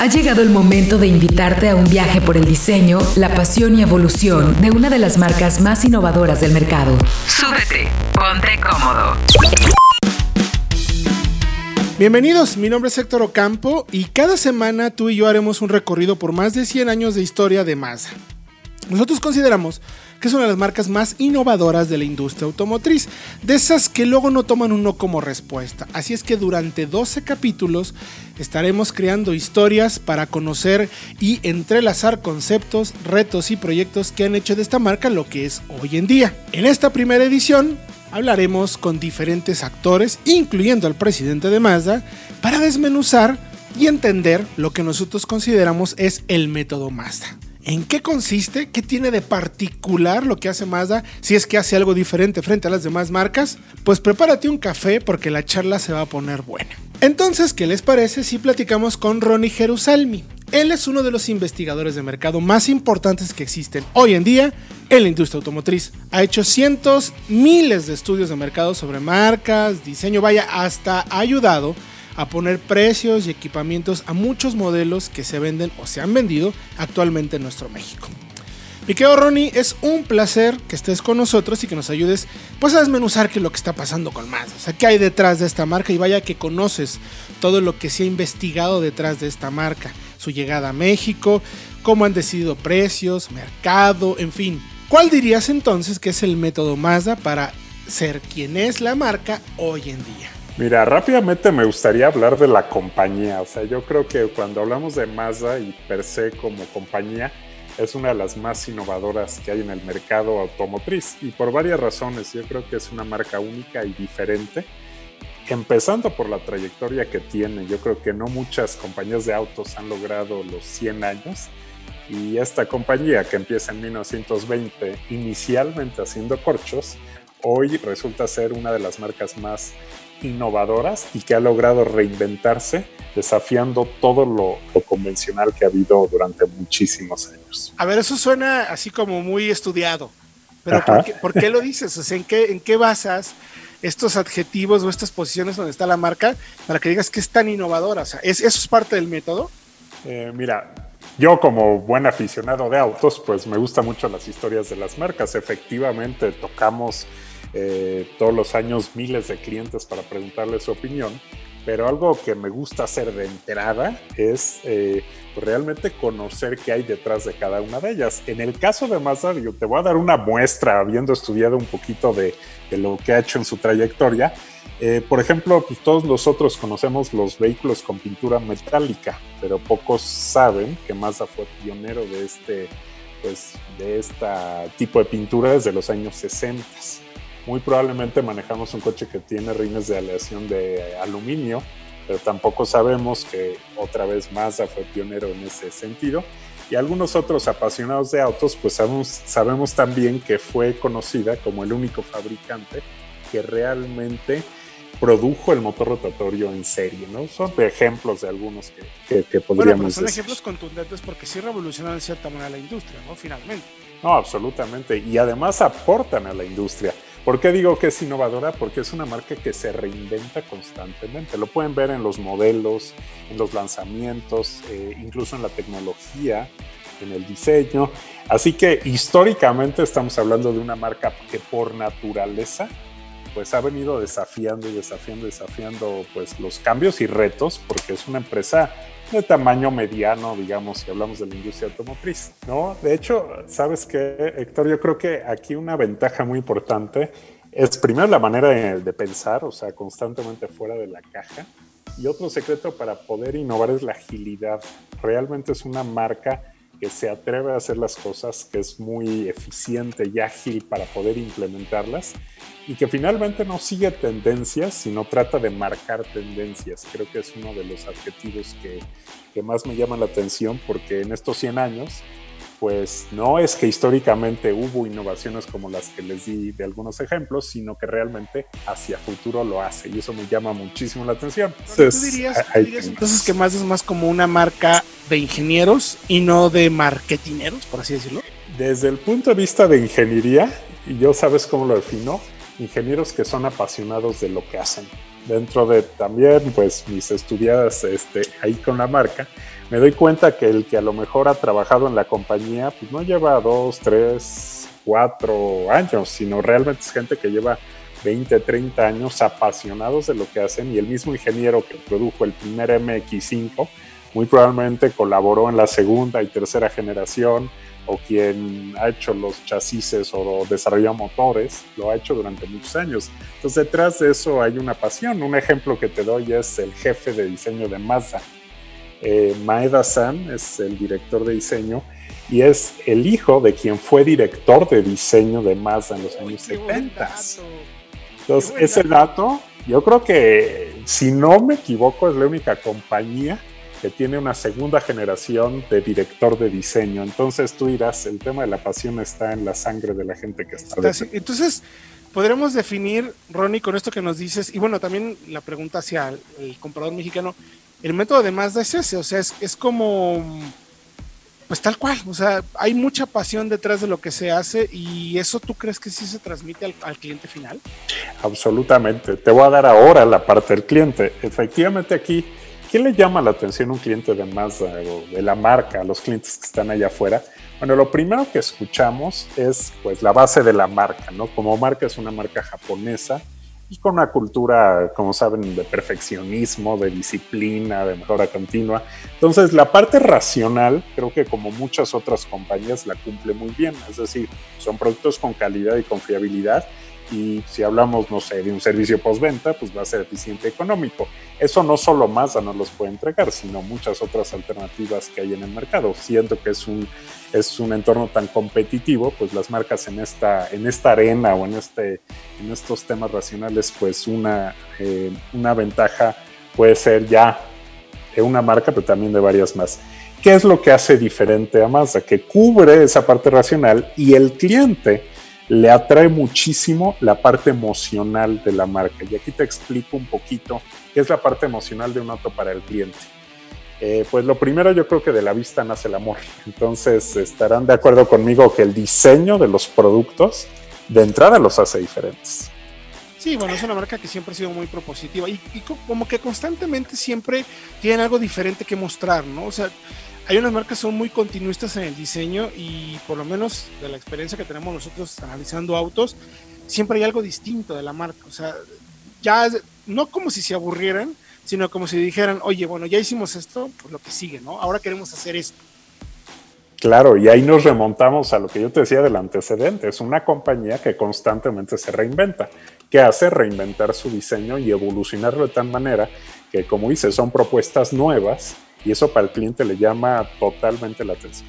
Ha llegado el momento de invitarte a un viaje por el diseño, la pasión y evolución de una de las marcas más innovadoras del mercado. Súbete, ponte cómodo. Bienvenidos, mi nombre es Héctor Ocampo y cada semana tú y yo haremos un recorrido por más de 100 años de historia de Mazda. Nosotros consideramos que es una de las marcas más innovadoras de la industria automotriz, de esas que luego no toman un no como respuesta. Así es que durante 12 capítulos estaremos creando historias para conocer y entrelazar conceptos, retos y proyectos que han hecho de esta marca lo que es hoy en día. En esta primera edición hablaremos con diferentes actores, incluyendo al presidente de Mazda, para desmenuzar y entender lo que nosotros consideramos es el método Mazda. ¿En qué consiste? ¿Qué tiene de particular lo que hace Mazda? Si es que hace algo diferente frente a las demás marcas, pues prepárate un café porque la charla se va a poner buena. Entonces, ¿qué les parece si platicamos con Ronnie Jerusalmi? Él es uno de los investigadores de mercado más importantes que existen hoy en día en la industria automotriz. Ha hecho cientos, miles de estudios de mercado sobre marcas, diseño, vaya, hasta ha ayudado a poner precios y equipamientos a muchos modelos que se venden o se han vendido actualmente en nuestro México. Mi querido Ronnie, es un placer que estés con nosotros y que nos ayudes pues a desmenuzar qué lo que está pasando con Mazda. O sea, qué hay detrás de esta marca y vaya que conoces todo lo que se ha investigado detrás de esta marca. Su llegada a México, cómo han decidido precios, mercado, en fin. ¿Cuál dirías entonces que es el método Mazda para ser quien es la marca hoy en día? Mira, rápidamente me gustaría hablar de la compañía. O sea, yo creo que cuando hablamos de Mazda y per se como compañía, es una de las más innovadoras que hay en el mercado automotriz y por varias razones. Yo creo que es una marca única y diferente. Empezando por la trayectoria que tiene, yo creo que no muchas compañías de autos han logrado los 100 años y esta compañía que empieza en 1920 inicialmente haciendo corchos, hoy resulta ser una de las marcas más innovadoras y que ha logrado reinventarse desafiando todo lo, convencional que ha habido durante muchísimos años. A ver, eso suena así como muy estudiado, pero ¿por qué, lo dices? ¿en, qué, ¿En qué basas estos adjetivos o estas posiciones donde está la marca para que digas que es tan innovadora? O sea, ¿es, ¿Eso es parte del método? Eh, mira, yo como buen aficionado de autos, pues me gustan mucho las historias de las marcas. Efectivamente, tocamos eh, todos los años miles de clientes para preguntarles su opinión, pero algo que me gusta hacer de enterada es eh, pues, realmente conocer qué hay detrás de cada una de ellas. En el caso de Mazda, yo te voy a dar una muestra, habiendo estudiado un poquito de, lo que ha hecho en su trayectoria. Eh, por ejemplo, pues, todos nosotros conocemos los vehículos con pintura metálica, pero pocos saben que Mazda fue pionero de este, pues, de este tipo de pintura desde los años 60 muy probablemente manejamos un coche que tiene rines de aleación de aluminio, pero tampoco sabemos que otra vez Mazda fue pionero en ese sentido. Y algunos otros apasionados de autos, pues sabemos, sabemos también que fue conocida como el único fabricante que realmente produjo el motor rotatorio en serie, ¿no? Son ejemplos de algunos que, que, podríamos bueno, son ejemplos contundentes porque sí revolucionaron de cierta manera la industria, ¿no? Finalmente. No, absolutamente. Y además aportan a la industria. ¿Por qué digo que es innovadora? Porque es una marca que se reinventa constantemente. Lo pueden ver en los modelos, en los lanzamientos, eh, incluso en la tecnología, en el diseño. Así que históricamente estamos hablando de una marca que por naturaleza pues ha venido desafiando y desafiando y desafiando pues los cambios y retos porque es una empresa de tamaño mediano, digamos, si hablamos de la industria automotriz, ¿no? De hecho, ¿sabes qué, Héctor? Yo creo que aquí una ventaja muy importante es primero la manera de, pensar, o sea, constantemente fuera de la caja. Y otro secreto para poder innovar es la agilidad. Realmente es una marca que se atreve a hacer las cosas, que es muy eficiente y ágil para poder implementarlas y que finalmente no sigue tendencias, sino trata de marcar tendencias. Creo que es uno de los adjetivos que, que más me llama la atención porque en estos 100 años pues no es que históricamente hubo innovaciones como las que les di de algunos ejemplos, sino que realmente hacia futuro lo hace y eso me llama muchísimo la atención. Entonces, ¿Tú dirías, entonces que más es más como una marca de ingenieros y no de marketineros, por así decirlo? Desde el punto de vista de ingeniería, y yo sabes cómo lo defino, ingenieros que son apasionados de lo que hacen, dentro de también pues mis estudiadas este, ahí con la marca, me doy cuenta que el que a lo mejor ha trabajado en la compañía, pues no lleva dos, tres, cuatro años, sino realmente es gente que lleva 20, 30 años apasionados de lo que hacen y el mismo ingeniero que produjo el primer MX5 muy probablemente colaboró en la segunda y tercera generación o quien ha hecho los chasis o desarrollado motores, lo ha hecho durante muchos años. Entonces detrás de eso hay una pasión. Un ejemplo que te doy es el jefe de diseño de Mazda eh, Maeda-san es el director de diseño y es el hijo de quien fue director de diseño de Mazda en los años 70. Entonces, ese dato, yo creo que, si no me equivoco, es la única compañía que tiene una segunda generación de director de diseño. Entonces tú dirás, el tema de la pasión está en la sangre de la gente que está. está entonces, podremos definir, Ronnie, con esto que nos dices, y bueno, también la pregunta hacia el comprador mexicano, el método de Mazda es ese, o sea, es, como, pues tal cual, o sea, hay mucha pasión detrás de lo que se hace y eso tú crees que sí se transmite al, cliente final? Absolutamente, te voy a dar ahora la parte del cliente. Efectivamente aquí, ¿qué le llama la atención a un cliente de Mazda o de la marca, a los clientes que están allá afuera? Bueno, lo primero que escuchamos es pues la base de la marca, ¿no? Como marca es una marca japonesa, con una cultura, como saben, de perfeccionismo, de disciplina, de mejora continua. Entonces, la parte racional, creo que como muchas otras compañías, la cumple muy bien. Es decir, son productos con calidad y confiabilidad y si hablamos, no sé, de un servicio postventa, pues va a ser eficiente económico. Eso no solo Mazda nos los puede entregar, sino muchas otras alternativas que hay en el mercado. Siento que es un, es un entorno tan competitivo, pues las marcas en esta, en esta arena o en, este, en estos temas racionales, pues una, eh, una ventaja puede ser ya de una marca, pero también de varias más. ¿Qué es lo que hace diferente a Mazda? Que cubre esa parte racional y el cliente le atrae muchísimo la parte emocional de la marca. Y aquí te explico un poquito qué es la parte emocional de un auto para el cliente. Eh, pues lo primero yo creo que de la vista nace el amor. Entonces estarán de acuerdo conmigo que el diseño de los productos de entrada los hace diferentes. Sí, bueno, es una marca que siempre ha sido muy propositiva y, y como que constantemente siempre tienen algo diferente que mostrar, ¿no? O sea, hay unas marcas que son muy continuistas en el diseño y por lo menos de la experiencia que tenemos nosotros analizando autos, siempre hay algo distinto de la marca. O sea, ya no como si se aburrieran, sino como si dijeran, oye, bueno, ya hicimos esto, pues lo que sigue, ¿no? Ahora queremos hacer esto. Claro, y ahí nos remontamos a lo que yo te decía del antecedente. Es una compañía que constantemente se reinventa, que hace reinventar su diseño y evolucionarlo de tal manera que, como dice, son propuestas nuevas y eso para el cliente le llama totalmente la atención.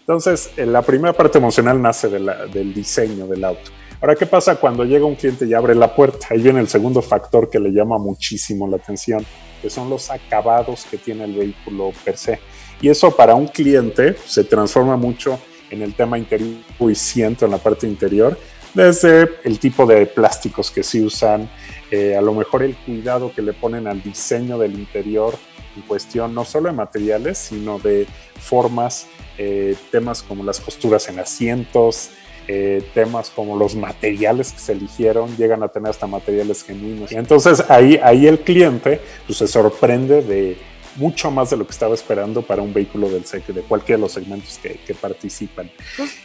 Entonces, eh, la primera parte emocional nace del diseño del auto. Ahora, ¿qué pasa cuando llega un cliente y abre la puerta? Ahí viene el segundo factor que le llama muchísimo la atención, que son los acabados que tiene el vehículo per se. Y eso para un cliente se transforma mucho en el tema interior y siento en la parte interior, desde el tipo de plásticos que se usan, eh, a lo mejor el cuidado que le ponen al diseño del interior, en cuestión no solo de materiales, sino de formas, eh, temas como las costuras en asientos, eh, temas como los materiales que se eligieron, llegan a tener hasta materiales genuinos. Entonces ahí, ahí el cliente pues, se sorprende de mucho más de lo que estaba esperando para un vehículo del de cualquiera de los segmentos que, que participan.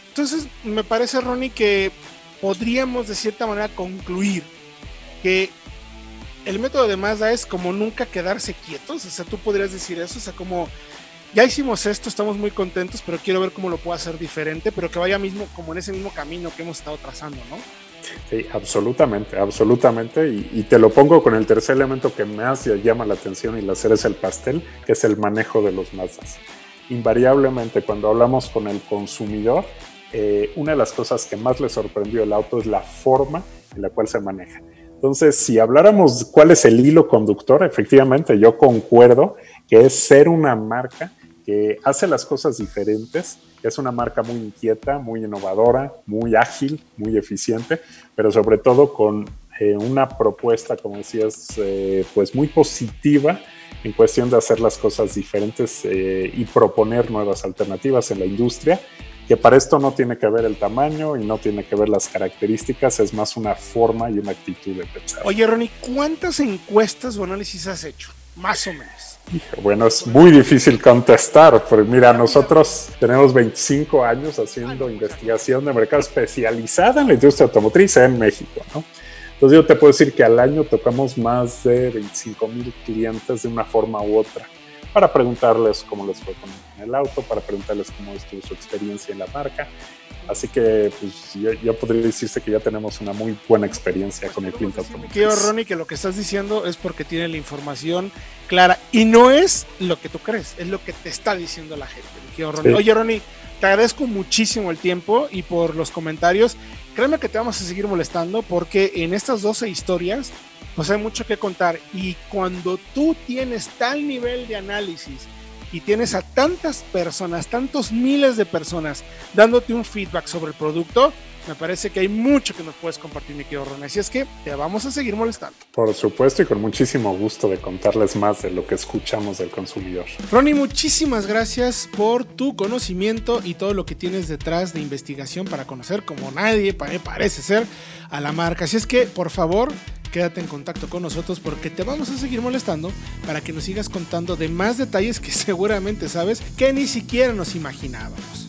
Entonces, me parece, Ronnie, que podríamos de cierta manera concluir que el método de Mazda es como nunca quedarse quietos, o sea, tú podrías decir eso, o sea, como ya hicimos esto, estamos muy contentos, pero quiero ver cómo lo puedo hacer diferente, pero que vaya mismo como en ese mismo camino que hemos estado trazando, ¿no? Sí, absolutamente, absolutamente. Y, te lo pongo con el tercer elemento que más llama la atención y la hacer es el pastel, que es el manejo de los Mazdas. Invariablemente, cuando hablamos con el consumidor, eh, una de las cosas que más le sorprendió el auto es la forma en la cual se maneja. Entonces, si habláramos cuál es el hilo conductor, efectivamente yo concuerdo que es ser una marca que hace las cosas diferentes, que es una marca muy inquieta, muy innovadora, muy ágil, muy eficiente, pero sobre todo con eh, una propuesta, como decías, eh, pues muy positiva en cuestión de hacer las cosas diferentes eh, y proponer nuevas alternativas en la industria que para esto no tiene que ver el tamaño y no tiene que ver las características, es más una forma y una actitud de pensar. Oye, Ronnie, ¿cuántas encuestas o análisis has hecho? Más o menos. Bueno, es muy difícil contestar, porque mira, nosotros tenemos 25 años haciendo investigación de mercado especializada en la industria automotriz en México, ¿no? Entonces yo te puedo decir que al año tocamos más de 25 mil clientes de una forma u otra para preguntarles cómo les fue con el auto, para preguntarles cómo estuvo su experiencia en la marca. Así que pues, ya, podría decirse que ya tenemos una muy buena experiencia con el cliente automotriz. Quiero, Ronnie, que lo que estás diciendo es porque tiene la información clara y no es lo que tú crees, es lo que te está diciendo la gente. Oye, Ronnie, te agradezco muchísimo el tiempo y por los comentarios. Créeme que te vamos a seguir molestando porque en estas 12 historias pues hay mucho que contar. Y cuando tú tienes tal nivel de análisis y tienes a tantas personas, tantos miles de personas dándote un feedback sobre el producto, me parece que hay mucho que nos puedes compartir, mi querido Ron. Así es que te vamos a seguir molestando. Por supuesto, y con muchísimo gusto de contarles más de lo que escuchamos del consumidor. Ronnie, muchísimas gracias por tu conocimiento y todo lo que tienes detrás de investigación para conocer como nadie parece ser a la marca. Así es que, por favor, quédate en contacto con nosotros porque te vamos a seguir molestando para que nos sigas contando de más detalles que seguramente sabes que ni siquiera nos imaginábamos.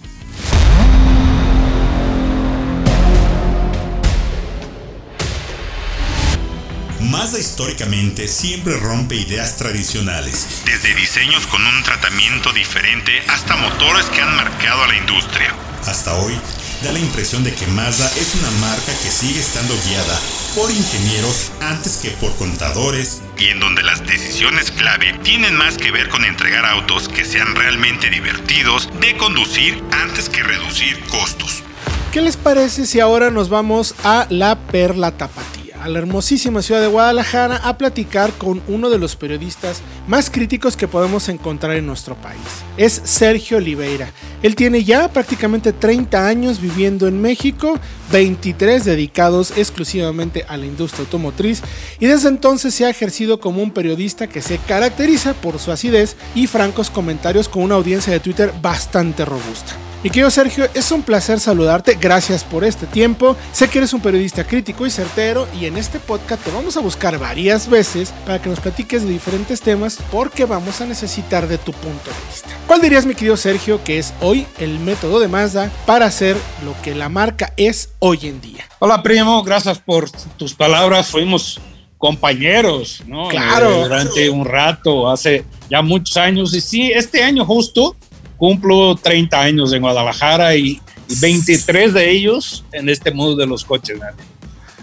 Mazda históricamente siempre rompe ideas tradicionales, desde diseños con un tratamiento diferente hasta motores que han marcado a la industria. Hasta hoy, da la impresión de que Mazda es una marca que sigue estando guiada por ingenieros antes que por contadores y en donde las decisiones clave tienen más que ver con entregar autos que sean realmente divertidos de conducir antes que reducir costos. ¿Qué les parece si ahora nos vamos a la Perla Tapatía? A la hermosísima ciudad de Guadalajara a platicar con uno de los periodistas más críticos que podemos encontrar en nuestro país. Es Sergio Oliveira. Él tiene ya prácticamente 30 años viviendo en México, 23 dedicados exclusivamente a la industria automotriz y desde entonces se ha ejercido como un periodista que se caracteriza por su acidez y francos comentarios con una audiencia de Twitter bastante robusta. Mi querido Sergio, es un placer saludarte, gracias por este tiempo. Sé que eres un periodista crítico y certero y en este podcast te vamos a buscar varias veces para que nos platiques de diferentes temas porque vamos a necesitar de tu punto de vista. ¿Cuál dirías, mi querido Sergio, que es hoy el método de Mazda para hacer lo que la marca es hoy en día? Hola, primo, gracias por tus palabras. Fuimos compañeros, ¿no? Claro. Eh, durante un rato, hace ya muchos años. Y sí, este año justo cumplo 30 años en Guadalajara y, 23 de ellos en este mundo de los coches.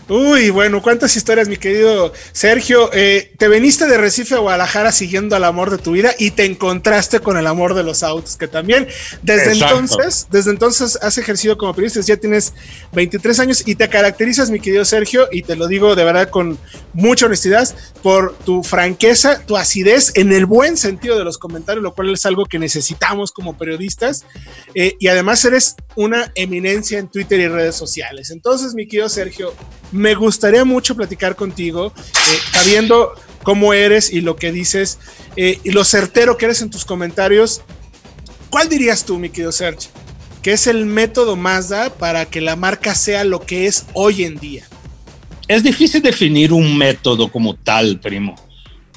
Uy, bueno, cuántas historias, mi querido Sergio. Eh, te veniste de Recife a Guadalajara siguiendo al amor de tu vida y te encontraste con el amor de los autos, que también desde entonces, desde entonces has ejercido como periodista, ya tienes 23 años y te caracterizas, mi querido Sergio, y te lo digo de verdad con mucha honestidad, por tu franqueza, tu acidez en el buen sentido de los comentarios, lo cual es algo que necesitamos como periodistas. Eh, y además eres una eminencia en Twitter y redes sociales. Entonces, mi querido Sergio, me gustaría mucho platicar contigo, eh, sabiendo cómo eres y lo que dices eh, y lo certero que eres en tus comentarios. ¿Cuál dirías tú, mi querido Sergio, que es el método Mazda para que la marca sea lo que es hoy en día? Es difícil definir un método como tal, primo,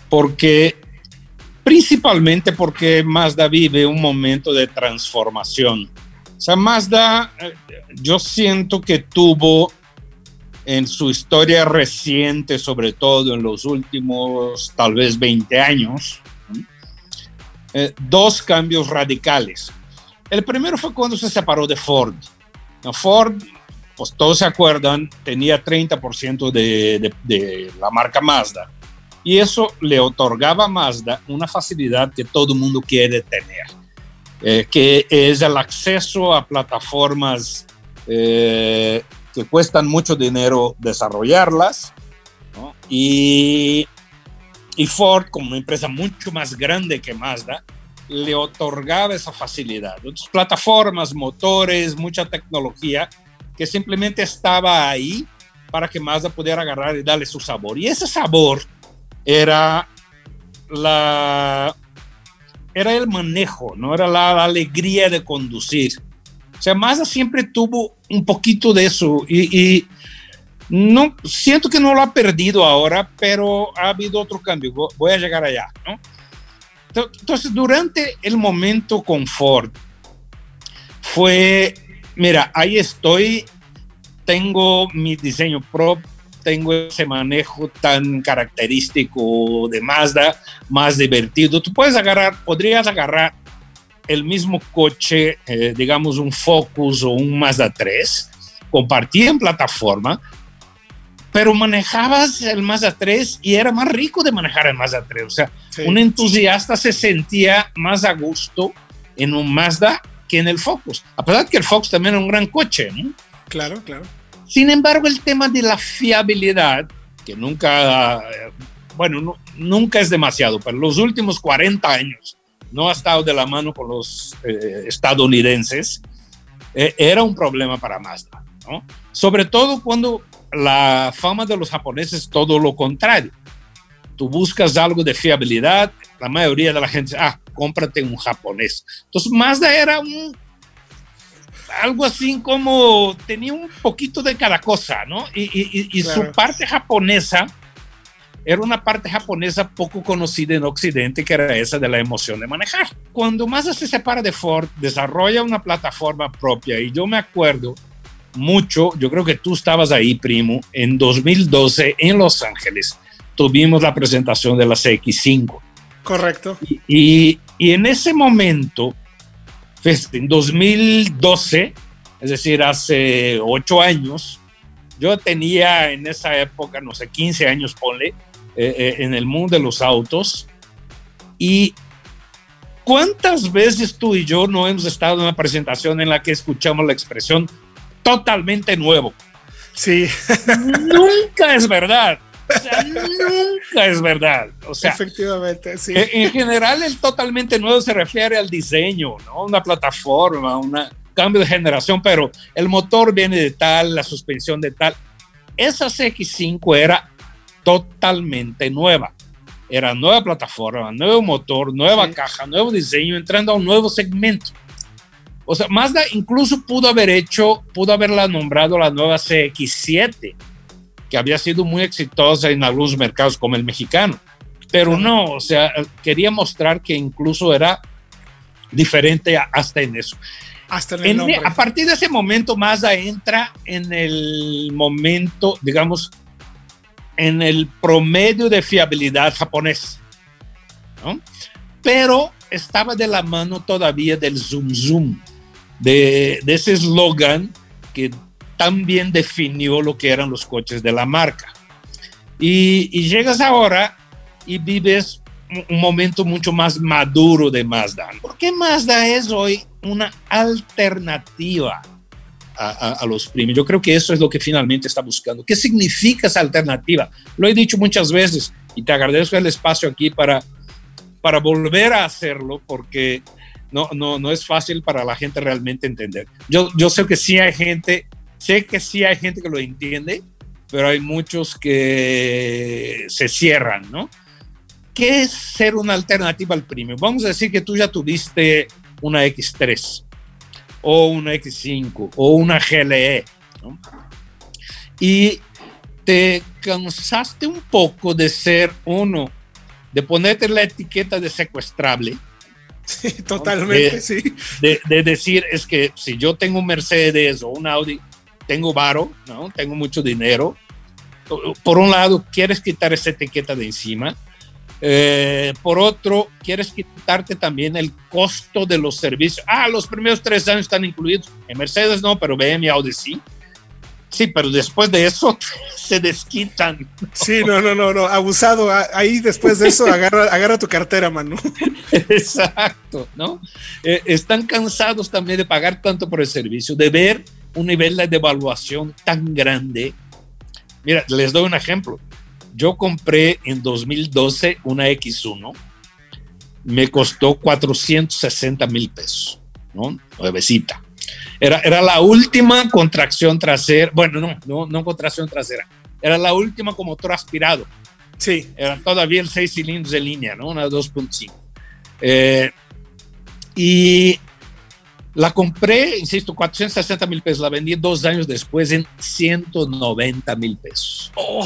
porque principalmente porque Mazda vive un momento de transformación. O sea, Mazda, eh, yo siento que tuvo en su historia reciente, sobre todo en los últimos tal vez 20 años, eh, dos cambios radicales. El primero fue cuando se separó de Ford. Ford, pues todos se acuerdan, tenía 30% de, de, la marca Mazda. Y eso le otorgaba a Mazda una facilidad que todo el mundo quiere tener, eh, que es el acceso a plataformas eh, que cuestan mucho dinero desarrollarlas, y, y Ford, como una empresa mucho más grande que Mazda, le otorgaba esa facilidad. Otras plataformas, motores, mucha tecnología que simplemente estaba ahí para que Mazda pudiera agarrar y darle su sabor. Y ese sabor era la era el manejo, no era la, alegría de conducir. O sea, Mazda siempre tuvo un poquito de eso y, no siento que no lo ha perdido ahora, pero ha habido otro cambio. Voy a llegar allá, ¿no? Entonces, durante el momento con Ford, fue, mira, ahí estoy, tengo mi diseño propio, tengo ese manejo tan característico de Mazda, más divertido. Tú puedes agarrar, podrías agarrar el mismo coche, eh, digamos un Focus o un Mazda 3, compartían plataforma, pero manejabas el Mazda 3 y era más rico de manejar el Mazda 3. O sea, un entusiasta se sentía más a gusto en un Mazda que en el Focus. A pesar que el Focus también era un gran coche, ¿no? Claro, claro. Sin embargo, el tema de la fiabilidad, que nunca, eh, bueno, nunca es demasiado, pero los últimos 40 años no ha estado de la mano con los eh, estadounidenses, eh, era un problema para Mazda, ¿no? Sobre todo cuando la fama de los japoneses es todo lo contrario. Tú buscas algo de fiabilidad, la mayoría de la gente dice, ah, cómprate un japonés. Entonces Mazda era un, algo así como tenía un poquito de cada cosa, ¿no? Y, su parte japonesa era una parte japonesa poco conocida en Occidente, que era esa de la emoción de manejar. Cuando Mazda se separa de Ford, desarrolla una plataforma propia y yo me acuerdo mucho, yo creo que tú estabas ahí, primo, en 2012 en Los Ángeles, tuvimos la presentación de la CX5. Correcto. Y, y en ese momento, pues, en 2012, es decir, hace ocho años, yo tenía en esa época, no sé, 15 años, ponle, eh, eh, en el mundo de los autos. Y ¿cuántas veces tú y yo no hemos estado en una presentación en la que escuchamos la expresión totalmente nuevo? Sí. Nunca es verdad. O sea, nunca es verdad. O sea, efectivamente, sí. En general, el totalmente nuevo se refiere al diseño, ¿no? Una plataforma, un cambio de generación, pero el motor viene de tal, la suspensión de tal. Esa CX5 era totalmente nueva. Era nueva plataforma, nuevo motor, nueva caja, nuevo diseño, entrando a un nuevo segmento. O sea, Mazda incluso pudo haber hecho, pudo haberla nombrado la nueva CX7, que había sido muy exitosa en algunos mercados como el mexicano. Pero no, o sea, quería mostrar que incluso era diferente hasta en eso. Hasta en el a partir de ese momento, Mazda entra en el momento, digamos, en el promedio de fiabilidad japonés. ¿no? Pero estaba de la mano todavía del zoom zoom, de, de ese eslogan que también definió lo que eran los coches de la marca. Y, y llegas ahora y vives un momento mucho más maduro de Mazda. ¿Por qué Mazda es hoy una alternativa a, los premios. Yo creo que eso es lo que finalmente está buscando. ¿Qué significa esa alternativa? Lo he dicho muchas veces y te agradezco el espacio aquí para, para volver a hacerlo porque no, no, no es fácil para la gente realmente entender. Yo, yo sé que sí hay gente, sé que sí hay gente que lo entiende, pero hay muchos que se cierran, ¿no? ¿Qué es ser una alternativa al premio? Vamos a decir que tú ya tuviste una X3 o una X5 o una GLE. Y te cansaste un poco de ser uno, de ponerte la etiqueta de secuestrable. Sí, totalmente, sí. De, decir, es que si yo tengo un Mercedes o un Audi, tengo varo, ¿no? Tengo mucho dinero. Por un lado, quieres quitar esa etiqueta de encima eh, por otro, quieres quitarte también el costo de los servicios. Ah, los primeros tres años están incluidos. En Mercedes no, pero BMW y Audi sí. Sí, pero después de eso se desquitan. Sí, no, no, no, no, abusado. Ahí después de eso agarra, agarra tu cartera, mano. Exacto, ¿no? Eh, están cansados también de pagar tanto por el servicio, de ver un nivel de devaluación tan grande. Mira, les doy un ejemplo. Yo compré en 2012 una X1, me costó 460 mil pesos, ¿no? Nuevecita. Era, era la última contracción trasera, bueno, no, no, no contracción trasera, era la última con motor aspirado. Sí. Era todavía el 6 cilindros de línea, ¿no? Una 2.5. Eh, y La compré, insisto, 460 mil pesos. La vendí dos años después en 190 mil pesos. Oh,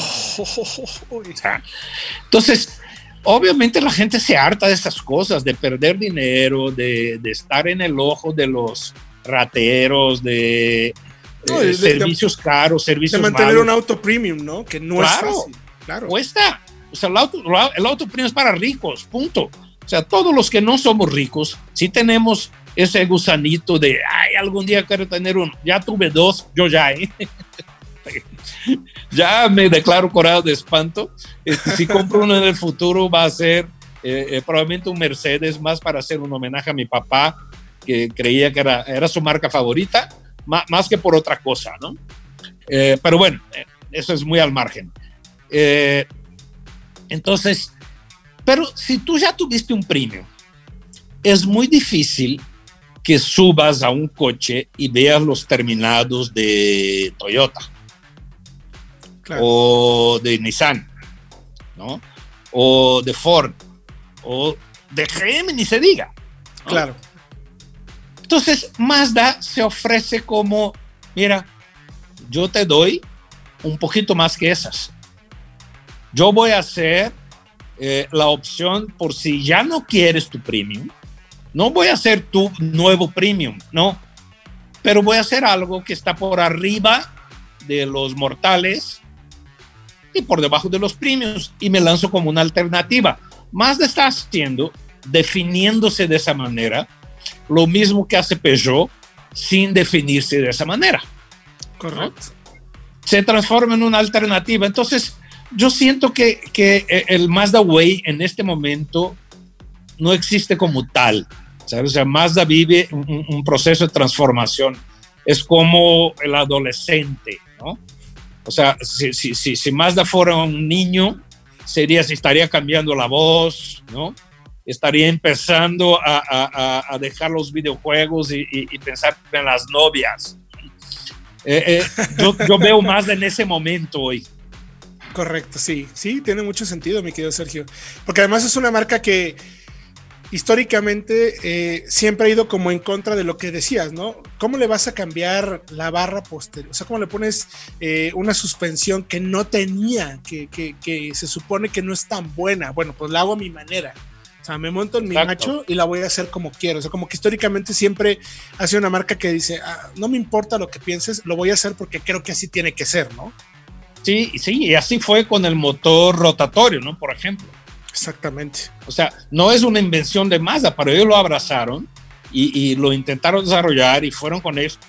entonces, obviamente la gente se harta de esas cosas, de perder dinero, de, estar en el ojo de los rateros, de, eh, servicios caros, servicios De mantener un auto premium, ¿no? Que no es fácil. Claro. Cuesta. O sea, el auto, el auto premium es para ricos, punto. O sea, todos los que no somos ricos, sí tenemos ese gusanito de, ay, algún día quiero tener uno. Ya tuve dos, yo ya, ¿eh? ya me declaro corado de espanto. Este, si compro uno en el futuro va a ser eh, eh, probablemente un Mercedes más para hacer un homenaje a mi papá, que creía que era, era su marca favorita, más, más que por otra cosa, ¿no? pero bueno, eso es muy al margen. entonces, pero si tú ya tuviste un premio, es muy difícil que subas a un coche y veas los terminados de Toyota o de Nissan, ¿no? O de Ford o de GM, ni se diga. Claro. Entonces, Mazda se ofrece como, mira, yo te doy un poquito más que esas. Yo voy a hacer eh, la opción por si ya no quieres tu premium, no voy a hacer tu nuevo premium, no, pero voy a hacer algo que está por arriba de los mortales y por debajo de los premiums y me lanzo como una alternativa. Mazda está haciendo, definiéndose de esa manera, lo mismo que hace Peugeot sin definirse de esa manera. Correcto. Se transforma en una alternativa. Entonces, yo siento que, que el Mazda Way en este momento no existe como tal. O sea, Mazda vive un, proceso de transformación. Es como el adolescente, ¿no? O sea, si, si, si, si Mazda fuera un niño, sería estaría cambiando la voz, ¿no? Estaría empezando a, a, a dejar los videojuegos y, y, pensar en las novias. Eh, eh, yo, yo, veo más en ese momento hoy. Correcto, sí, sí, tiene mucho sentido, mi querido Sergio. Porque además es una marca que históricamente eh, siempre ha ido como en contra de lo que decías, ¿no? ¿Cómo le vas a cambiar la barra posterior? O sea, ¿cómo le pones eh, una suspensión que no tenía, que, que, se supone que no es tan buena? Bueno, pues la hago a mi manera. O sea, me monto en mi macho y la voy a hacer como quiero. O sea, como que históricamente siempre ha sido una marca que dice, ah, no me importa lo que pienses, lo voy a hacer porque creo que así tiene que ser, ¿no? Sí, sí, y así fue con el motor rotatorio, ¿no? Por ejemplo. Exactamente. O sea, no es una invención de Mazda, pero ellos lo abrazaron y, lo intentaron desarrollar y fueron con eso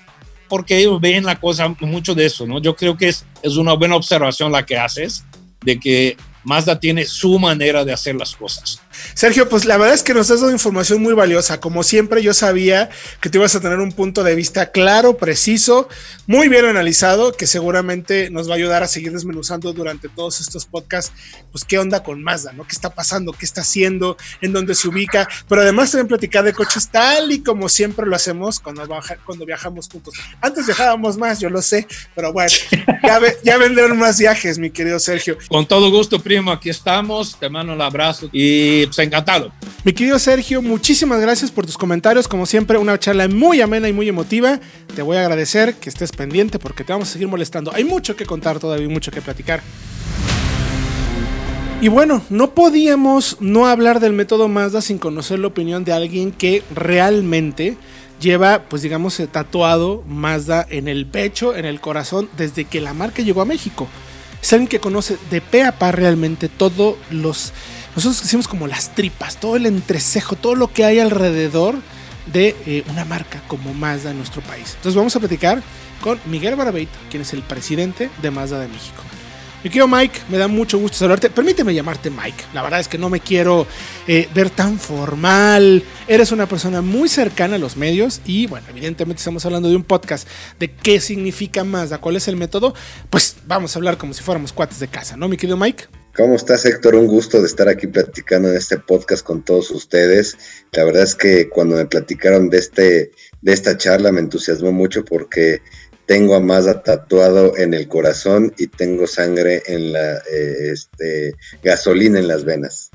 porque ellos ven la cosa mucho de eso, ¿no? Yo creo que es, es una buena observación la que haces de que Mazda tiene su manera de hacer las cosas. Sergio, pues la verdad es que nos has dado información muy valiosa. Como siempre, yo sabía que tú ibas a tener un punto de vista claro, preciso, muy bien analizado, que seguramente nos va a ayudar a seguir desmenuzando durante todos estos podcasts, pues qué onda con Mazda, ¿no? ¿Qué está pasando? ¿Qué está haciendo? ¿En dónde se ubica? Pero además también platicar de coches tal y como siempre lo hacemos cuando, cuando viajamos juntos. Antes viajábamos más, yo lo sé, pero bueno, ya, ya vendrán más viajes, mi querido Sergio. Con todo gusto, primo, aquí estamos. Te mando un abrazo y pues encantado. Mi querido Sergio, muchísimas gracias por tus comentarios. Como siempre, una charla muy amena y muy emotiva. Te voy a agradecer que estés pendiente porque te vamos a seguir molestando. Hay mucho que contar todavía, mucho que platicar. Y bueno, no podíamos no hablar del método Mazda sin conocer la opinión de alguien que realmente lleva, pues digamos, tatuado Mazda en el pecho, en el corazón, desde que la marca llegó a México. Es alguien que conoce de pe a pa realmente todos los nosotros decimos como las tripas, todo el entrecejo, todo lo que hay alrededor de eh, una marca como Mazda en nuestro país. Entonces vamos a platicar con Miguel Barabeito, quien es el presidente de Mazda de México. Mi querido Mike, me da mucho gusto saludarte. Permíteme llamarte Mike. La verdad es que no me quiero eh, ver tan formal. Eres una persona muy cercana a los medios y, bueno, evidentemente estamos hablando de un podcast de qué significa Mazda, cuál es el método. Pues vamos a hablar como si fuéramos cuates de casa, ¿no, mi querido Mike? ¿Cómo estás, Héctor? Un gusto de estar aquí platicando en este podcast con todos ustedes. La verdad es que cuando me platicaron de, este, de esta charla me entusiasmó mucho porque tengo a Mazda tatuado en el corazón y tengo sangre en la eh, este, gasolina en las venas.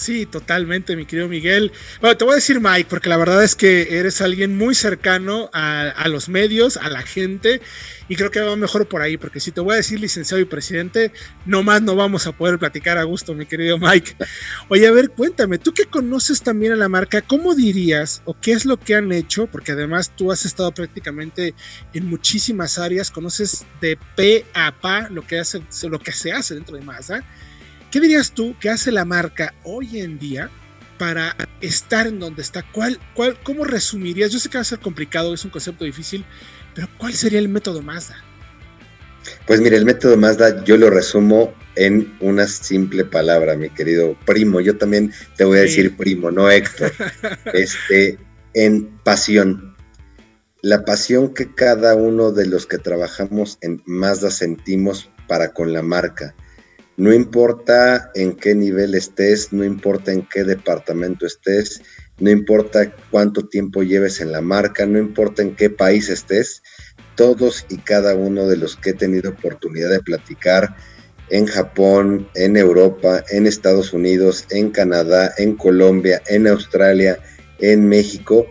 Sí, totalmente, mi querido Miguel. Bueno, te voy a decir Mike, porque la verdad es que eres alguien muy cercano a, los medios, a la gente, y creo que va mejor por ahí, porque si te voy a decir licenciado y presidente, nomás no vamos a poder platicar a gusto, mi querido Mike. Oye, a ver, cuéntame, tú que conoces también a la marca, ¿cómo dirías o qué es lo que han hecho? Porque además tú has estado prácticamente en muchísimas áreas, conoces de P a P lo que, hace, lo que se hace dentro de Mazda. ¿Qué dirías tú que hace la marca hoy en día para estar en donde está? ¿Cuál, cuál, ¿Cómo resumirías? Yo sé que va a ser complicado, es un concepto difícil, pero ¿cuál sería el método Mazda? Pues mire, el método Mazda yo lo resumo en una simple palabra, mi querido primo. Yo también te voy a decir primo, no Héctor. este, en pasión. La pasión que cada uno de los que trabajamos en Mazda sentimos para con la marca. No importa en qué nivel estés, no importa en qué departamento estés, no importa cuánto tiempo lleves en la marca, no importa en qué país estés, todos y cada uno de los que he tenido oportunidad de platicar en Japón, en Europa, en Estados Unidos, en Canadá, en Colombia, en Australia, en México,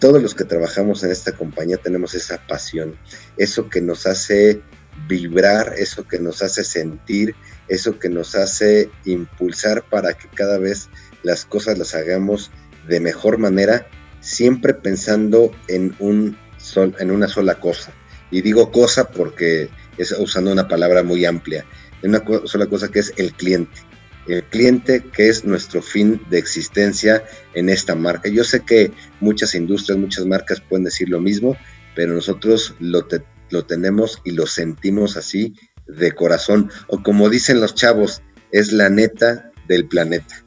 todos los que trabajamos en esta compañía tenemos esa pasión, eso que nos hace vibrar, eso que nos hace sentir, eso que nos hace impulsar para que cada vez las cosas las hagamos de mejor manera, siempre pensando en, un sol, en una sola cosa. Y digo cosa porque es usando una palabra muy amplia, en una sola cosa que es el cliente. El cliente que es nuestro fin de existencia en esta marca. Yo sé que muchas industrias, muchas marcas pueden decir lo mismo, pero nosotros lo, lo tenemos y lo sentimos así de corazón, o como dicen los chavos, es la neta del planeta.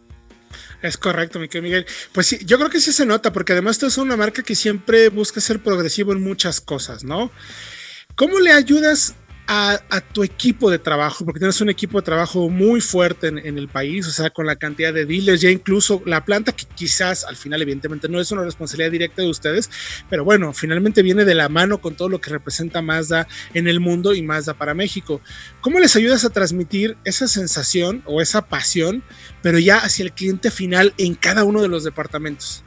Es correcto, mi Miguel. Pues sí, yo creo que sí se nota, porque además esto es una marca que siempre busca ser progresivo en muchas cosas, ¿no? ¿Cómo le ayudas a, tu equipo de trabajo, porque tienes un equipo de trabajo muy fuerte en, el país, o sea, con la cantidad de dealers, ya incluso la planta que quizás al final evidentemente no es una responsabilidad directa de ustedes, pero bueno, finalmente viene de la mano con todo lo que representa Mazda en el mundo y Mazda para México. ¿Cómo les ayudas a transmitir esa sensación o esa pasión, pero ya hacia el cliente final en cada uno de los departamentos?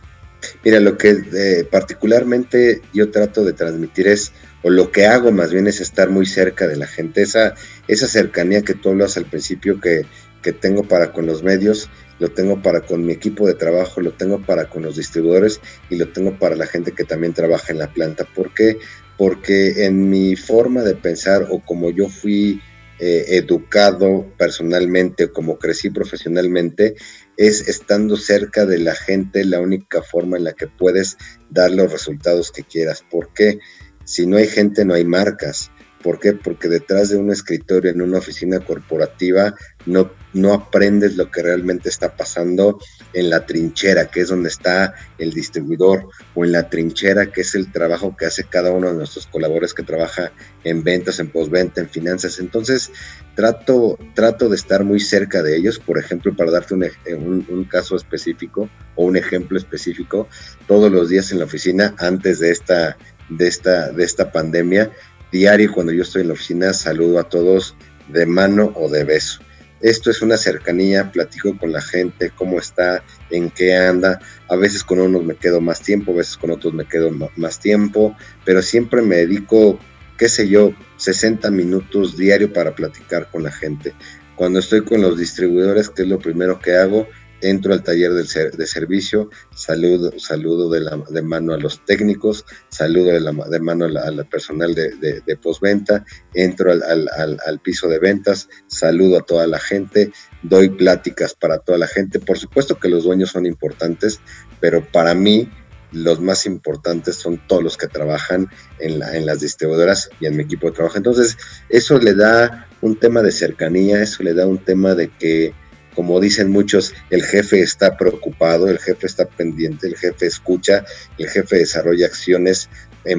Mira, lo que eh, particularmente yo trato de transmitir es o lo que hago más bien es estar muy cerca de la gente, esa, esa cercanía que tú hablas al principio que, que tengo para con los medios, lo tengo para con mi equipo de trabajo, lo tengo para con los distribuidores y lo tengo para la gente que también trabaja en la planta. ¿Por qué? Porque en mi forma de pensar o como yo fui eh, educado personalmente como crecí profesionalmente, es estando cerca de la gente la única forma en la que puedes dar los resultados que quieras. ¿Por qué? Si no hay gente, no hay marcas. ¿Por qué? Porque detrás de un escritorio en una oficina corporativa no, no aprendes lo que realmente está pasando en la trinchera, que es donde está el distribuidor, o en la trinchera, que es el trabajo que hace cada uno de nuestros colaboradores que trabaja en ventas, en postventa, en finanzas. Entonces, trato, trato de estar muy cerca de ellos. Por ejemplo, para darte un, un caso específico o un ejemplo específico, todos los días en la oficina, antes de esta de esta, de esta pandemia. Diario cuando yo estoy en la oficina saludo a todos de mano o de beso. Esto es una cercanía, platico con la gente, cómo está, en qué anda. A veces con unos me quedo más tiempo, a veces con otros me quedo más tiempo, pero siempre me dedico, qué sé yo, 60 minutos diario para platicar con la gente. Cuando estoy con los distribuidores, ¿qué es lo primero que hago? Entro al taller de servicio, saludo, saludo de, la, de mano a los técnicos, saludo de, la, de mano al personal de, de, postventa, entro al, al, piso de ventas, saludo a toda la gente, doy pláticas para toda la gente. Por supuesto que los dueños son importantes, pero para mí los más importantes son todos los que trabajan en, la, en las distribuidoras y en mi equipo de trabajo. Entonces, eso le da un tema de cercanía, eso le da un tema de que como dicen muchos, el jefe está preocupado, el jefe está pendiente, el jefe escucha, el jefe desarrolla acciones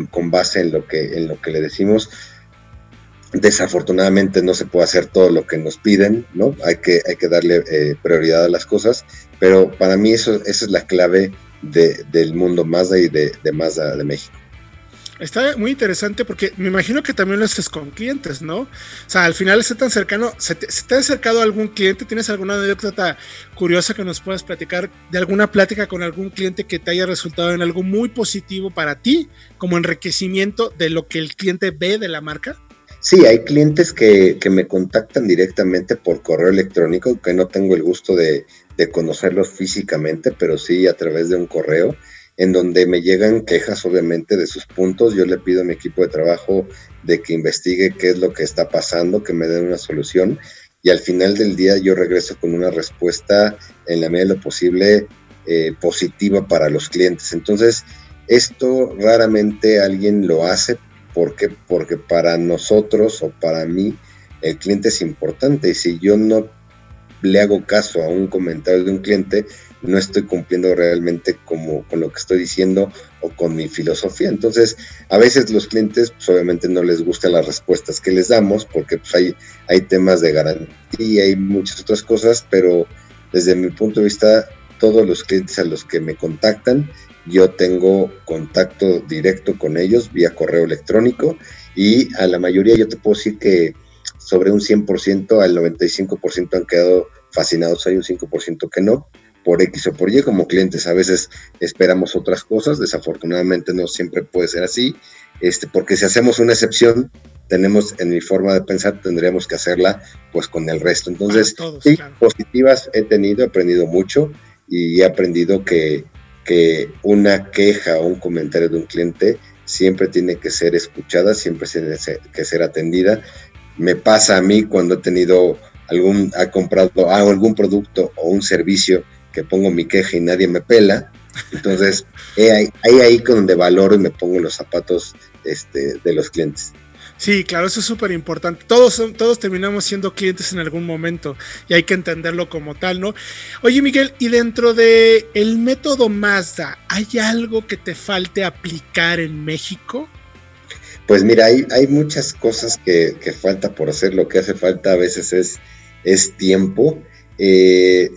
con base en lo, que, en lo que le decimos. Desafortunadamente no se puede hacer todo lo que nos piden, ¿no? Hay que, hay que darle eh, prioridad a las cosas, pero para mí eso, esa es la clave del mundo Mazda y de Mazda de México. Está muy interesante porque me imagino que también lo haces con clientes, ¿no? O sea, al final está tan cercano, ¿se te, ha acercado algún cliente? ¿Tienes alguna anécdota curiosa que nos puedas platicar de alguna plática con algún cliente que te haya resultado en algo muy positivo para ti, como enriquecimiento de lo que el cliente ve de la marca? Sí, hay clientes que, me contactan directamente por correo electrónico, que no tengo el gusto de conocerlos físicamente, pero sí a través de un correo en donde me llegan quejas obviamente de sus puntos. Yo le pido a mi equipo de trabajo de que investigue qué es lo que está pasando, que me den una solución y al final del día yo regreso con una respuesta en la medida de lo posible eh, positiva para los clientes. Entonces, esto raramente alguien lo hace porque, porque para nosotros o para mí el cliente es importante y si yo no le hago caso a un comentario de un cliente, no estoy cumpliendo realmente como con lo que estoy diciendo o con mi filosofía. Entonces, a veces los clientes, pues, obviamente no les gustan las respuestas que les damos porque pues, hay, hay temas de garantía y muchas otras cosas, pero desde mi punto de vista, todos los clientes a los que me contactan, yo tengo contacto directo con ellos vía correo electrónico y a la mayoría yo te puedo decir que sobre un 100% al 95% han quedado fascinados, hay un 5% que no, por X o por Y como clientes. A veces esperamos otras cosas, desafortunadamente no siempre puede ser así, este, porque si hacemos una excepción, tenemos en mi forma de pensar, tendríamos que hacerla pues con el resto. Entonces, sí, positivas he tenido, he aprendido mucho y he aprendido que, que una queja o un comentario de un cliente siempre tiene que ser escuchada, siempre tiene que ser atendida. Me pasa a mí cuando he tenido algún, ha comprado algún producto o un servicio que pongo mi queja y nadie me pela. Entonces, ahí, ahí donde valoro y me pongo los zapatos este, de los clientes. Sí, claro, eso es súper importante. Todos, todos terminamos siendo clientes en algún momento y hay que entenderlo como tal, ¿no? Oye, Miguel, y dentro de el método Mazda, ¿hay algo que te falte aplicar en México? Pues mira, hay, hay muchas cosas que, que, falta por hacer. Lo que hace falta a veces es, es tiempo. Eh,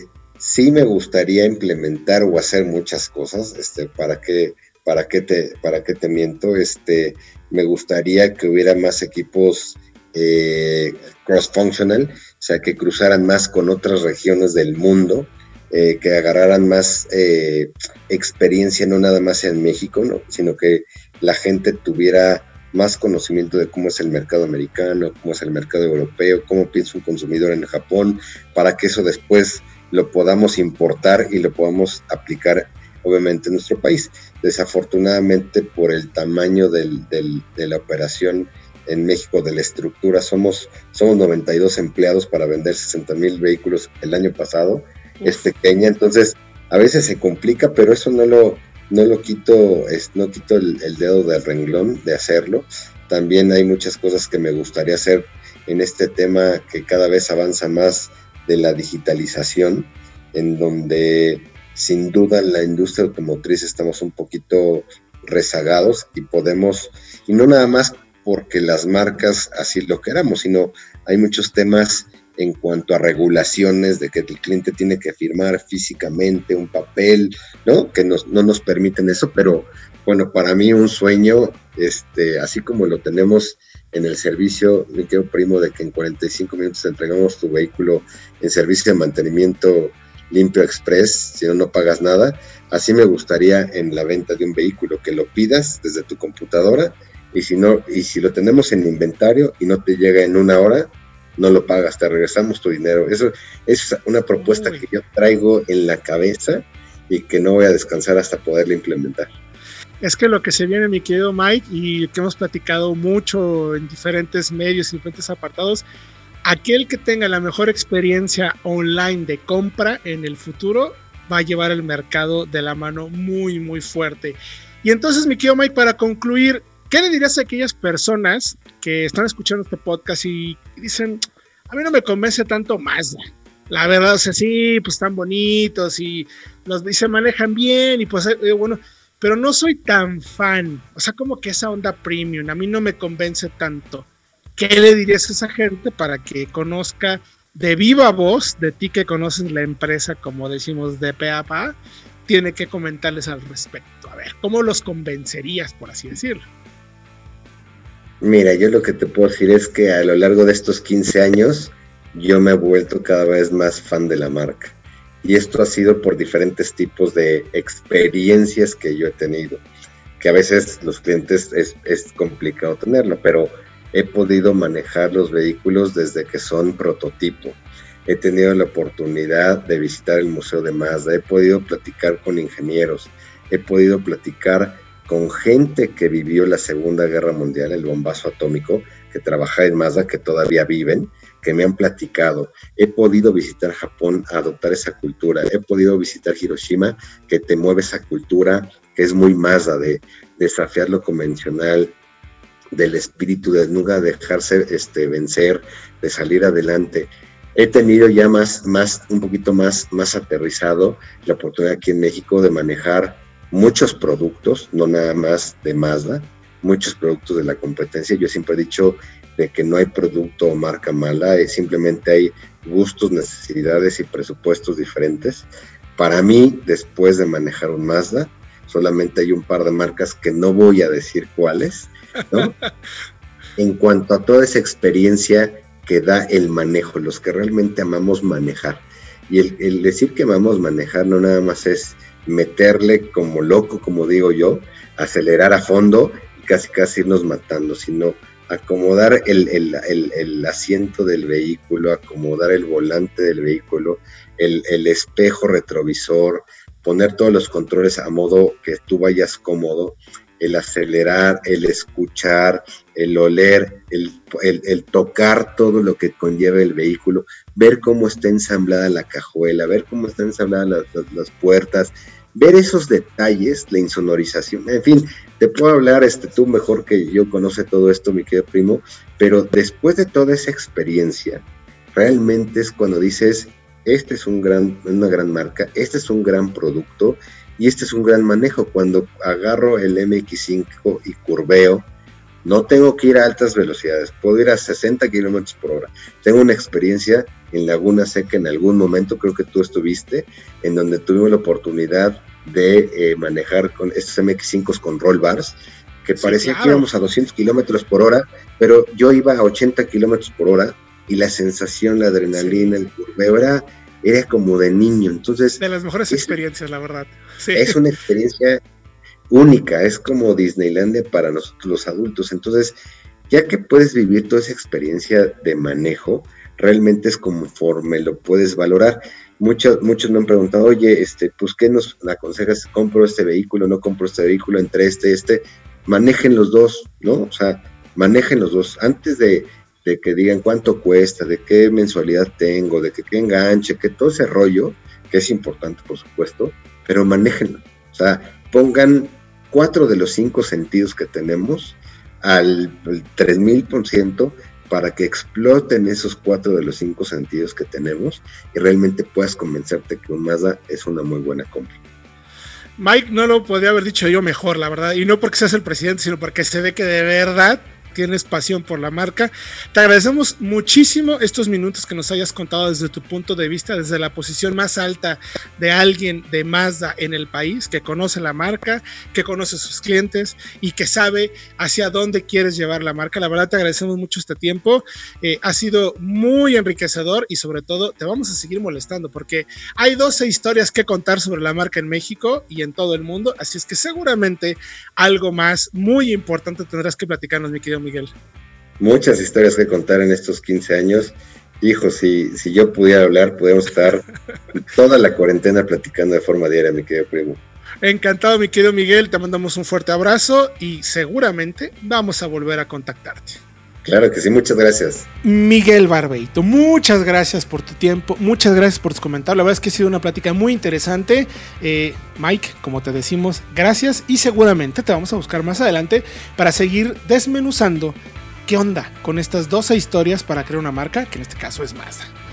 sí me gustaría implementar o hacer muchas cosas, este, para que, para que te, para que te miento, este, me gustaría que hubiera más equipos eh, cross-functional, o sea, que cruzaran más con otras regiones del mundo, eh, que agarraran más eh, experiencia, no nada más en México, ¿no? sino que la gente tuviera más conocimiento de cómo es el mercado americano, cómo es el mercado europeo, cómo piensa un consumidor en Japón, para que eso después lo podamos importar y lo podamos aplicar obviamente en nuestro país. Desafortunadamente por el tamaño del, de la operación en México, de la estructura, somos, somos 92 empleados para vender 60 mil vehículos el año pasado, es pequeña, entonces a veces se complica, pero eso no lo, no lo quito, es, no quito el, el dedo del renglón de hacerlo. También hay muchas cosas que me gustaría hacer en este tema que cada vez avanza más de la digitalización, en donde sin duda la industria automotriz estamos un poquito rezagados y podemos, y no nada más porque las marcas así lo queramos, sino hay muchos temas en cuanto a regulaciones de que el cliente tiene que firmar físicamente un papel, ¿no? Que no nos permiten eso, pero bueno, para mí un sueño, este, así como lo tenemos en el servicio, mi querido primo, de que en 45 minutos entregamos tu vehículo en servicio de mantenimiento limpio express, si no, no pagas nada. Así me gustaría en la venta de un vehículo, que lo pidas desde tu computadora y si no, y si lo tenemos en inventario y no te llega en una hora, no lo pagas, te regresamos tu dinero. Eso es una propuesta que yo traigo en la cabeza y que no voy a descansar hasta poderla implementar es que lo que se viene, mi querido Mike, y que hemos platicado mucho en diferentes medios, y diferentes apartados, aquel que tenga la mejor experiencia online de compra en el futuro va a llevar el mercado de la mano muy, muy fuerte. Y entonces, mi querido Mike, para concluir, ¿qué le dirías a aquellas personas que están escuchando este podcast y dicen, a mí no me convence tanto más? La verdad, o sea, sí, pues están bonitos y, los, y se manejan bien y pues, eh, bueno, pero no soy tan fan. O sea, como que esa onda premium a mí no me convence tanto. ¿Qué le dirías a esa gente para que conozca de viva voz, de ti que conoces la empresa, como decimos, de PAPA, tiene que comentarles al respecto? A ver, ¿cómo los convencerías, por así decirlo? Mira, yo lo que te puedo decir es que a lo largo de estos 15 años yo me he vuelto cada vez más fan de la marca. Y esto ha sido por diferentes tipos de experiencias que yo he tenido, que a veces los clientes es, complicado tenerlo, pero he podido manejar los vehículos desde que son prototipo. He tenido la oportunidad de visitar el Museo de Mazda, he podido platicar con ingenieros, he podido platicar con gente que vivió la Segunda Guerra Mundial, el bombazo atómico, que trabaja en Mazda, que todavía viven, que me han platicado. He podido visitar Japón, adoptar esa cultura. He podido visitar Hiroshima, que te mueve esa cultura, que es muy Mazda, de desafiar lo convencional, del espíritu de nunca dejarse este, vencer, de salir adelante. He tenido ya más, más, un poquito más, más aterrizado la oportunidad aquí en México de manejar muchos productos, no nada más de Mazda, muchos productos de la competencia. Yo siempre he dicho de que no hay producto o marca mala, eh, simplemente hay gustos, necesidades y presupuestos diferentes. Para mí, después de manejar un Mazda, solamente hay un par de marcas que no voy a decir cuáles, en cuanto a toda esa experiencia que da el manejo, los que realmente amamos manejar. Y el, decir que amamos manejar no nada más es meterle como loco, como digo yo, acelerar a fondo y casi casi irnos matando, sino acomodar el, el, asiento del vehículo, acomodar el volante del vehículo, el, espejo retrovisor, poner todos los controles a modo que tú vayas cómodo el acelerar, el escuchar, el oler, el, tocar todo lo que conlleva el vehículo, ver cómo está ensamblada la cajuela, ver cómo están ensambladas las, puertas, ver esos detalles, la insonorización, en fin, te puedo hablar, este, tú mejor que yo conoce todo esto, mi querido primo, pero después de toda esa experiencia, realmente es cuando dices, este es un gran, una gran marca, este es un gran producto y este es un gran manejo. Cuando agarro el MX5 y curveo, no tengo que ir a altas velocidades, puedo ir a 60 kilómetros por hora. Tengo una experiencia en Laguna Seca en algún momento, creo que tú estuviste, en donde tuvimos la oportunidad de eh, manejar con estos MX5 con roll bars, que parecía que íbamos a 200 kilómetros por hora, pero yo iba a 80 kilómetros por hora y la sensación, la adrenalina, el curveo era era como de niño. Entonces. De las mejores experiencias, la verdad. Es una experiencia única, es como Disneylandia para nosotros los adultos. Entonces, ya que puedes vivir toda esa experiencia de manejo, realmente es conforme lo puedes valorar. Muchos, muchos me han preguntado, oye, este, pues, ¿qué nos aconsejas? ¿Compro este vehículo? ¿No compro este vehículo? Entre este este. Manejen los dos, ¿no? O sea, manejen los dos. Antes de de que digan cuánto cuesta, de qué mensualidad tengo, de que qué enganche, que todo ese rollo, que es importante por supuesto, pero manéjenlo. O sea, pongan cuatro de los cinco sentidos que tenemos al 3000% para que exploten esos cuatro de los cinco sentidos que tenemos y realmente puedas convencerte que un Mazda es una muy buena compra. Mike no lo podría haber dicho yo mejor, la verdad, y no porque seas el presidente, sino porque se ve que de verdad tienes pasión por la marca. Te agradecemos muchísimo estos minutos que nos hayas contado desde tu punto de vista, desde la posición más alta de alguien de Mazda en el país, que conoce la marca, que conoce sus clientes y que sabe hacia dónde quieres llevar la marca. La verdad te agradecemos mucho este tiempo. Eh, ha sido muy enriquecedor y sobre todo te vamos a seguir molestando porque hay 12 historias que contar sobre la marca en México y en todo el mundo. Así es que seguramente algo más muy importante tendrás que platicarnos, mi querido Miguel? Muchas historias que contar en estos 15 años. Hijo, si, si yo pudiera hablar, podemos estar toda la cuarentena platicando de forma diaria, mi querido primo. Encantado, mi querido Miguel. Te mandamos un fuerte abrazo y seguramente vamos a volver a contactarte. Claro que sí, muchas gracias. Miguel Barbeito, muchas gracias por tu tiempo, muchas gracias por tus comentarios. La verdad es que ha sido una plática muy interesante. Eh, Mike, como te decimos, gracias y seguramente te vamos a buscar más adelante para seguir desmenuzando qué onda con estas 12 historias para crear una marca, que en este caso es Mazda.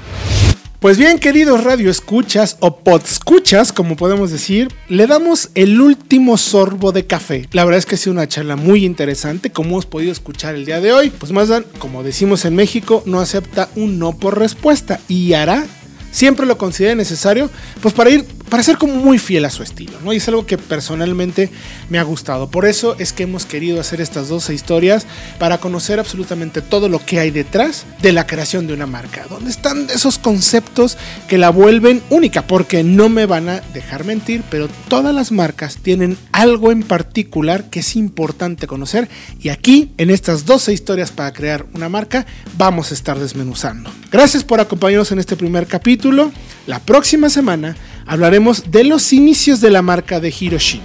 Pues bien, queridos radio escuchas o podscuchas, como podemos decir, le damos el último sorbo de café. La verdad es que ha sido una charla muy interesante, como hemos podido escuchar el día de hoy. Pues más bien, como decimos en México, no acepta un no por respuesta y hará siempre lo considere necesario, pues para ir para ser como muy fiel a su estilo, ¿no? Y es algo que personalmente me ha gustado. Por eso es que hemos querido hacer estas 12 historias para conocer absolutamente todo lo que hay detrás de la creación de una marca, donde están esos conceptos que la vuelven única, porque no me van a dejar mentir, pero todas las marcas tienen algo en particular que es importante conocer y aquí en estas 12 historias para crear una marca vamos a estar desmenuzando. Gracias por acompañarnos en este primer capítulo. La próxima semana hablaremos de los inicios de la marca de Hiroshima,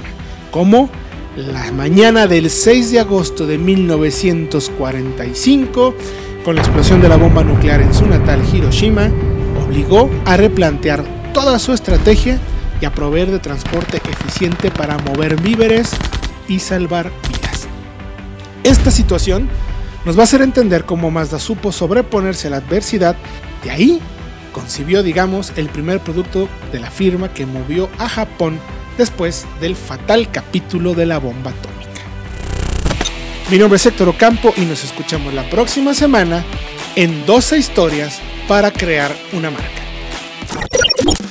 como la mañana del 6 de agosto de 1945, con la explosión de la bomba nuclear en su natal Hiroshima, obligó a replantear toda su estrategia y a proveer de transporte eficiente para mover víveres y salvar vidas. Esta situación nos va a hacer entender cómo Mazda supo sobreponerse a la adversidad, de ahí concibió, digamos, el primer producto de la firma que movió a Japón después del fatal capítulo de la bomba atómica. Mi nombre es Héctor Ocampo y nos escuchamos la próxima semana en 12 historias para crear una marca.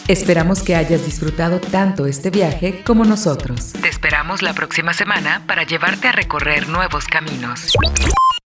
Esperamos que hayas disfrutado tanto este viaje como nosotros. Te esperamos la próxima semana para llevarte a recorrer nuevos caminos.